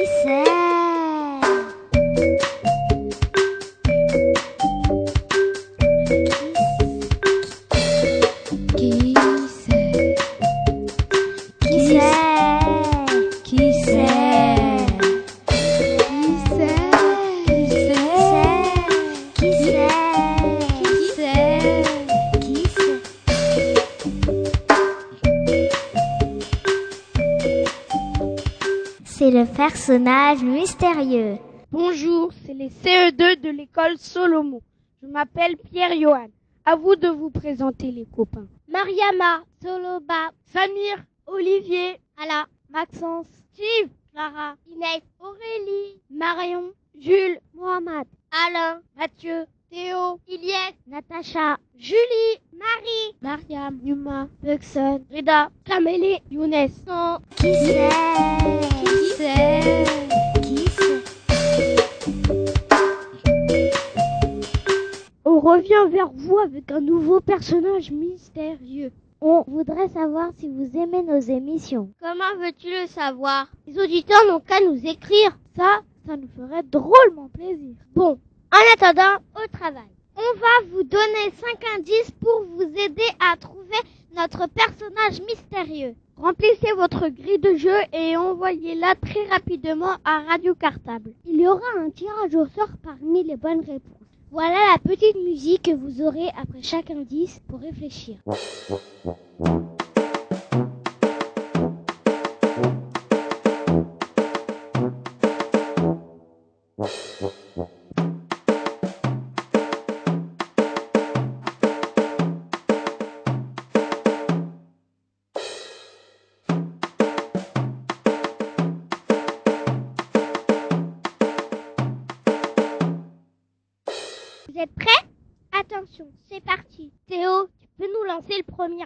she said. Le personnage mystérieux. Bonjour, c'est les CE2 de l'école Solomon. Je m'appelle Pierre-Johan. À vous de vous présenter les copains. Mariama, Soloba, Samir, Olivier, Ala, Maxence, Steve, Clara, Inès, Aurélie, Marion, Jules, Mohamed, Alain, Mathieu, Théo, Iliès, Natacha, Julie, Marie, Mariam, Yuma, Buxon, Reda, Kamele, Younes. Qui Qui On revient vers vous avec un nouveau personnage mystérieux. On voudrait savoir si vous aimez nos émissions. Comment veux-tu le savoir? Les auditeurs n'ont qu'à nous écrire. Ça, ça nous ferait drôlement plaisir. Bon, en attendant, au travail. On va vous donner 5 indices pour vous aider à trouver notre personnage mystérieux. Remplissez votre grille de jeu et envoyez-la très rapidement à Radio Cartable. Il y aura un tirage au sort parmi les bonnes réponses. Voilà la petite musique que vous aurez après chaque indice pour réfléchir.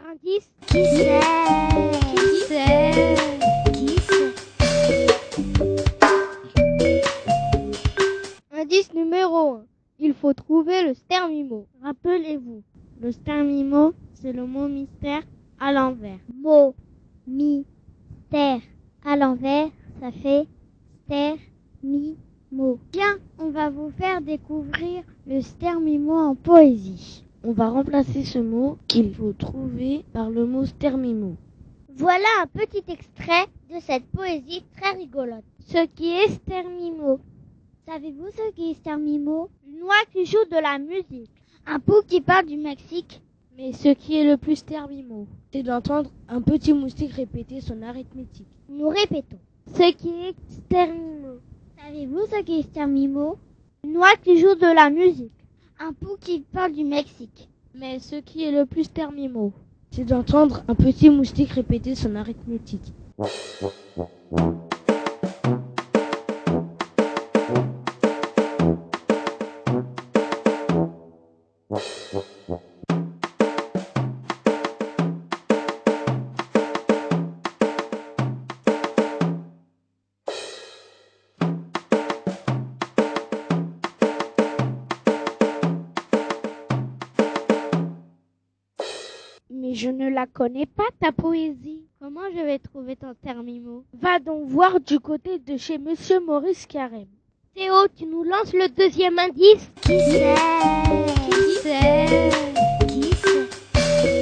Indice Qui c'est? Qui c'est? Qui c'est Indice numéro 1. Il faut trouver le stermimo. Rappelez-vous, le stermimo, c'est le mot mystère à l'envers. Mot, mi, terre. À l'envers, ça fait terre, mi, mot. Bien, on va vous faire découvrir le stermimo en poésie. On va remplacer ce mot qu'il faut trouver par le mot stermimo. Voilà un petit extrait de cette poésie très rigolote. Ce qui est stermimo. Savez-vous ce qui est stermimo Une oie qui joue de la musique. Un pou qui parle du Mexique. Mais ce qui est le plus stermimo, c'est d'entendre un petit moustique répéter son arithmétique. Nous répétons. Ce qui est stermimo. Savez-vous ce qui est stermimo Une oie qui joue de la musique. Un pou qui parle du Mexique. Mais ce qui est le plus stermimo, c'est d'entendre un petit moustique répéter son arithmétique. Je ne la connais pas, ta poésie. Comment je vais trouver ton termimo? Va donc voir du côté de chez Monsieur Maurice Carême. Théo, tu nous lances le deuxième indice? Qui c'est Qui c'est Qui c'est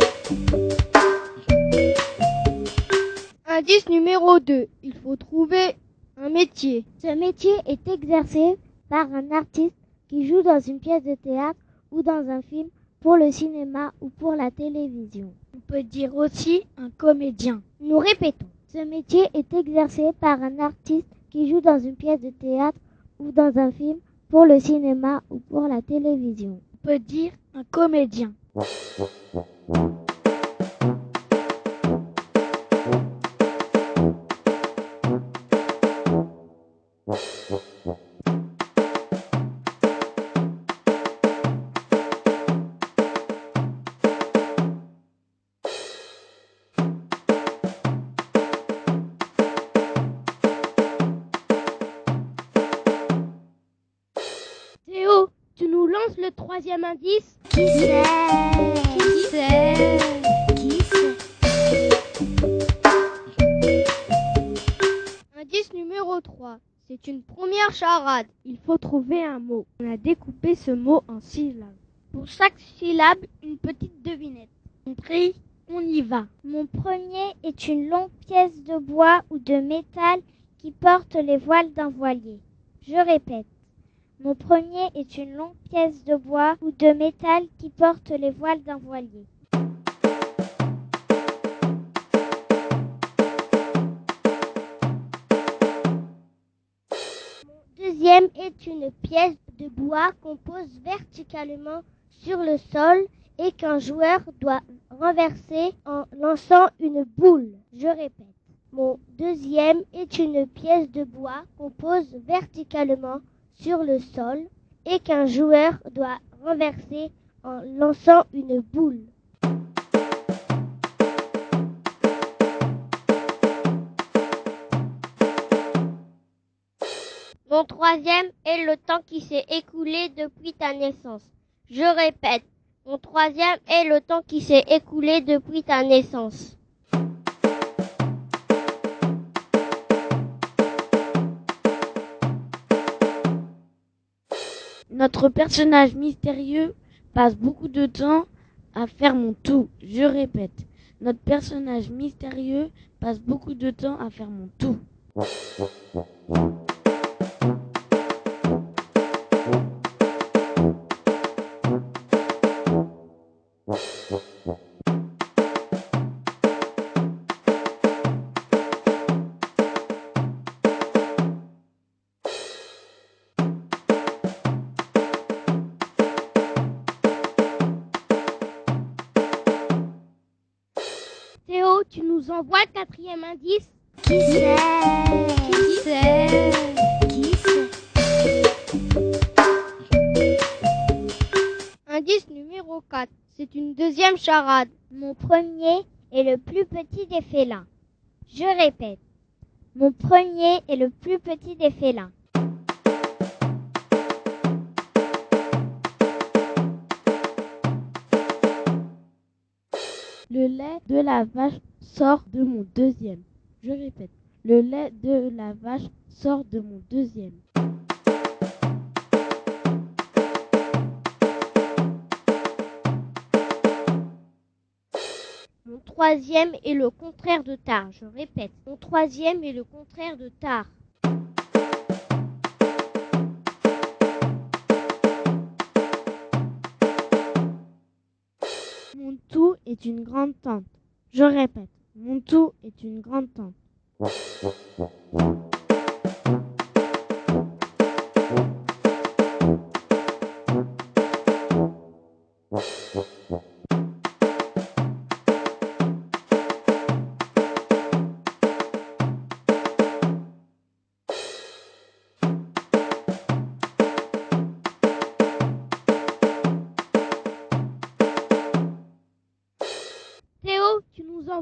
Indice numéro 2. Il faut trouver un métier. Ce métier est exercé par un artiste qui joue dans une pièce de théâtre ou dans un film pour le cinéma ou pour la télévision. On peut dire aussi un comédien. Nous répétons. Ce métier est exercé par un artiste qui joue dans une pièce de théâtre ou dans un film pour le cinéma ou pour la télévision. On peut dire un comédien. Le troisième indice Qui c'est? Qui c'est? Indice numéro 3. C'est une première charade. Il faut trouver un mot. On a découpé ce mot en syllabes. Pour chaque syllabe, une petite devinette. Compris On y va. Mon premier est une longue pièce de bois ou de métal qui porte les voiles d'un voilier. Je répète. Mon premier est une longue pièce de bois ou de métal qui porte les voiles d'un voilier. Mon deuxième est une pièce de bois qu'on pose verticalement sur le sol et qu'un joueur doit renverser en lançant une boule. Je répète. Mon deuxième est une pièce de bois qu'on pose verticalement sur le sol et qu'un joueur doit renverser en lançant une boule. Mon troisième est le temps qui s'est écoulé depuis ta naissance. Je répète, mon troisième est le temps qui s'est écoulé depuis ta naissance. Notre personnage mystérieux passe beaucoup de temps à faire mon tout. Je répète, notre personnage mystérieux passe beaucoup de temps à faire mon tout. Tu nous envoies le quatrième indice? Qui c'est Qui c'est Qui c'est Indice numéro 4. C'est une deuxième charade. Mon premier est le plus petit des félins. Je répète. Mon premier est le plus petit des félins. Le lait de la vache sort de mon deuxième. Je répète, le lait de la vache sort de mon deuxième. Mon troisième est le contraire de tard. Je répète, mon troisième est le contraire de tard. Mon tout est une grande tente. Je répète, mon tout est une grande tente.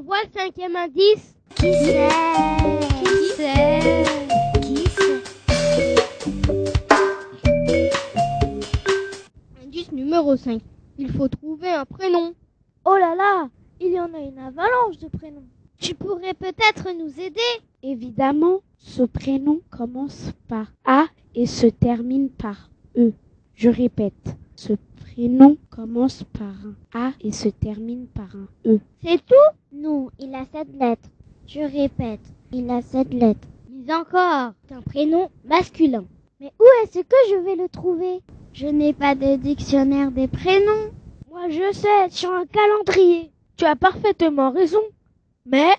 Envoies le cinquième indice Qui c'est Qui c'est Qui c'est Indice numéro 5. Il faut trouver un prénom. Oh là là Il y en a une avalanche de prénoms. Tu pourrais peut-être nous aider Évidemment, ce prénom commence par A et se termine par E. Je répète, ce prénom commence par un A et se termine par un E. C'est tout? Non, il a sept lettres. Je répète, il a sept lettres. Mais encore, c'est un prénom masculin. Mais où est-ce que je vais le trouver? Je n'ai pas de dictionnaire des prénoms. Moi je sais, sur un calendrier. Tu as parfaitement raison. Mais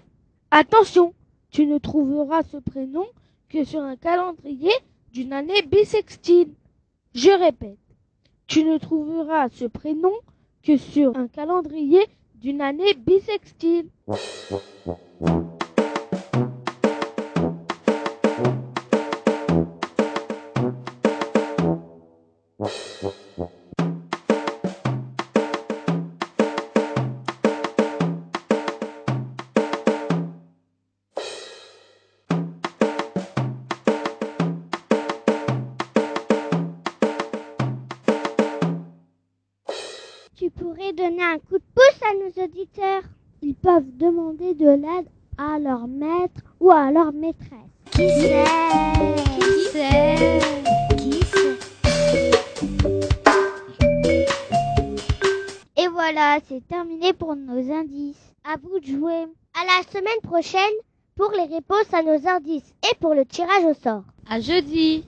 attention, tu ne trouveras ce prénom que sur un calendrier d'une année bissextile. Je répète, tu ne trouveras ce prénom que sur un calendrier d'une année bissextile. Tu pourrais donner un coup de pouce à nos auditeurs. Ils peuvent demander de l'aide à leur maître ou à leur maîtresse. Qui c'est Qui c'est Qui c'est Et voilà. voilà, c'est terminé pour nos indices. À vous de jouer. À la semaine prochaine pour les réponses à nos indices et pour le tirage au sort. À jeudi.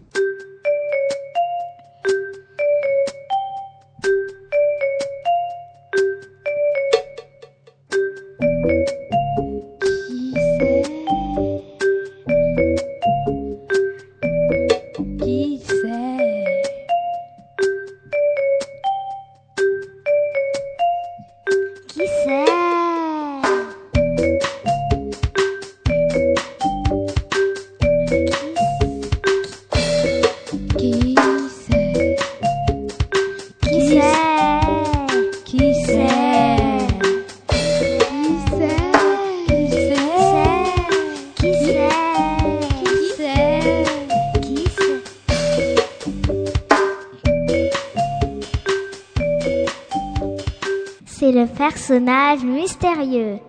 Personnage mystérieux.